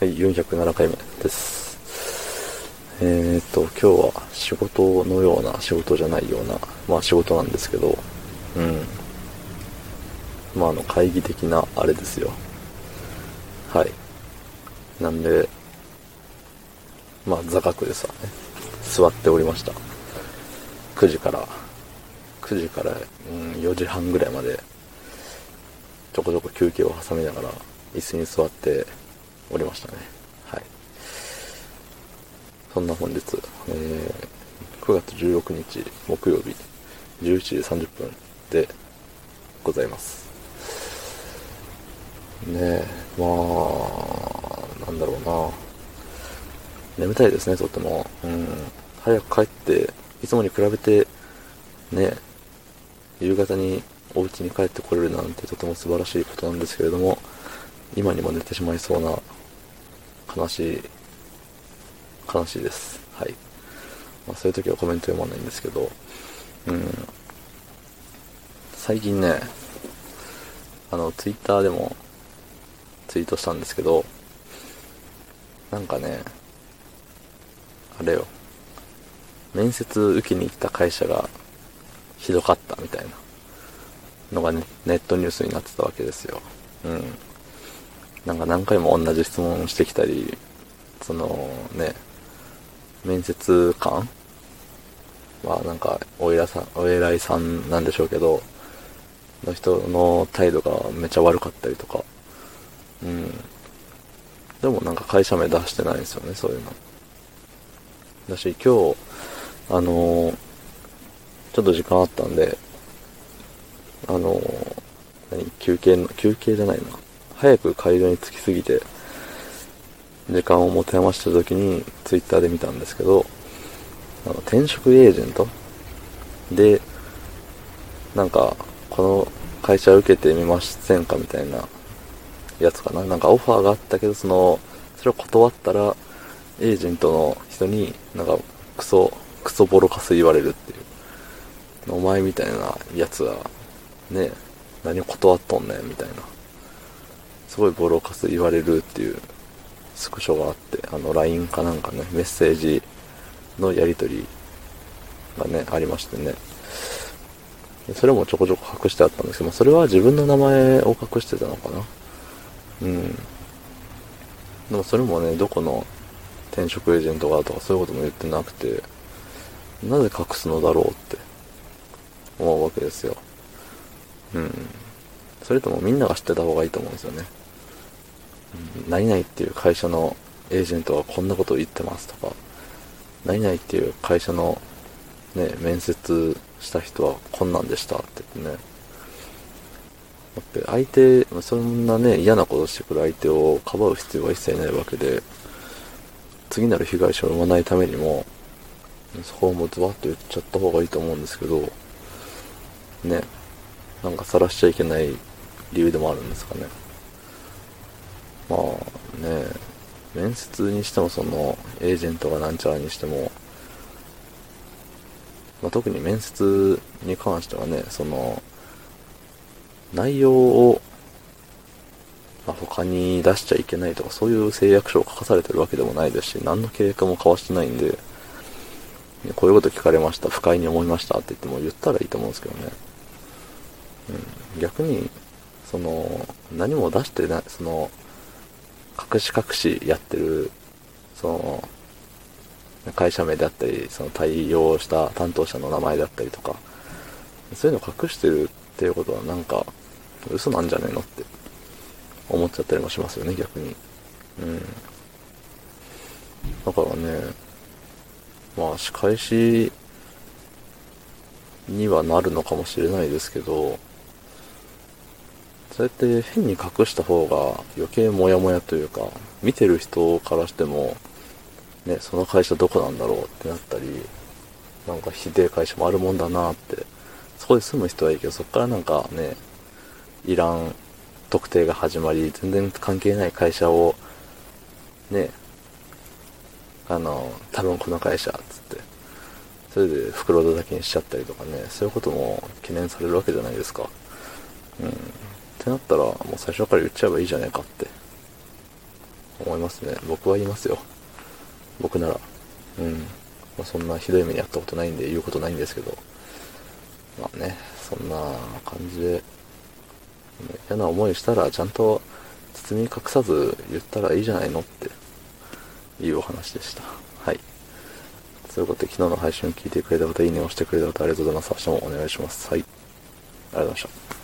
はい、407回目です。えー、っと、今日は仕事のような仕事じゃないような、まあ仕事なんですけど、うん。まああの会議的なあれですよ。はい。なんで、まあ座学でさ、ね、座っておりました。9時から、9時から、うん、4時半ぐらいまで、ちょこちょこ休憩を挟みながら、椅子に座っておりましたね。はい。そんな本日、えー、9月16日木曜日11時30分でございます。ねえ、まあ、なんだろうな。眠たいですね、とっても。うん。早く帰って、いつもに比べて、ね、夕方にお家に帰ってこれるなんてとても素晴らしいことなんですけれども、今にも寝てしまいそうな悲しい、悲しいです。はい。まあ、そういう時はコメント読まないんですけど、うん。最近ね、あの、ツイッターでもツイートしたんですけど、なんかね、あれよ、面接受けに行った会社がひどかったみたいなのがね、ネットニュースになってたわけですよ。うん。なんか何回も同じ質問してきたり、そのね、面接官？まあなんか、お偉さん、お偉いさんなんでしょうけど、の人の態度がめちゃ悪かったりとか、うん。でもなんか会社名出してないんですよね、そういうの。だし、今日、あのー、ちょっと時間あったんで、あのー、何？休憩の、休憩じゃないな。早く会場に着きすぎて、時間を持て余した時に、ツイッターで見たんですけど、あの、転職エージェント？で、なんか、この会社受けてみませんかみたいなやつかな？なんかオファーがあったけど、その、それを断ったら、エージェントの人に、なんか、クソ、クソボロカス言われるっていう。お前みたいなやつは、ね、何を断っとんねん、みたいな。すごいボロカス言われるっていうスクショがあって、あの LINE かなんかね、メッセージのやり取りがね、ありましてね。それもちょこちょこ隠してあったんですけど、まあそれは自分の名前を隠してたのかな。うん。でもそれもね、どこの転職エージェントがとかそういうことも言ってなくて、なぜ隠すのだろうって思うわけですよ。うん。それともみんなが知ってた方がいいと思うんですよね。何々っていう会社のエージェントがこんなことを言ってますとか、何々っていう会社のね、面接した人はこんなんでしたって言ってね。だって相手、そんなね、嫌なことしてくる相手をかばう必要は一切ないわけで、次なる被害者を生まないためにも、そこをもうズバッと言っちゃった方がいいと思うんですけど、ね、なんか晒しちゃいけない理由でもあるんですかね。まあね、面接にしてもその、エージェントがなんちゃらにしても、まあ、特に面接に関してはね、その、内容を、まあ、他に出しちゃいけないとか、そういう誓約書を書かされてるわけでもないですし、何の契約も交わしてないんで、こういうこと聞かれました、不快に思いましたって言っても言ったらいいと思うんですけどね。うん、逆に、その、何も出してない、その、隠し隠しやってる、その、会社名であったり、その対応した担当者の名前であったりとか、そういうの隠してるっていうことはなんか、嘘なんじゃねえのって思っちゃったりもしますよね、逆に。うん。だからね、まあ仕返しにはなるのかもしれないですけど、そうやって変に隠した方が余計モヤモヤというか、見てる人からしても、ね、その会社どこなんだろうってなったり、なんかひでえ会社もあるもんだなって、そこで住む人はいいけど、そこからなんかね、いらん特定が始まり、全然関係ない会社を、ね、あの、多分この会社、つって、それで袋だけにしちゃったりとかね、そういうことも懸念されるわけじゃないですか。うん。ってなったら、もう最初から言っちゃえばいいじゃねえかって思いますね。僕は言いますよ。僕なら。うん。まあ、そんなひどい目に遭ったことないんで言うことないんですけど。まあね、そんな感じで、嫌な思いしたらちゃんと包み隠さず言ったらいいじゃないのっていうお話でした。はい。ということで昨日の配信を聞いてくれた方、いいねを押してくれた方ありがとうございます。明日もお願いします。はい。ありがとうございました。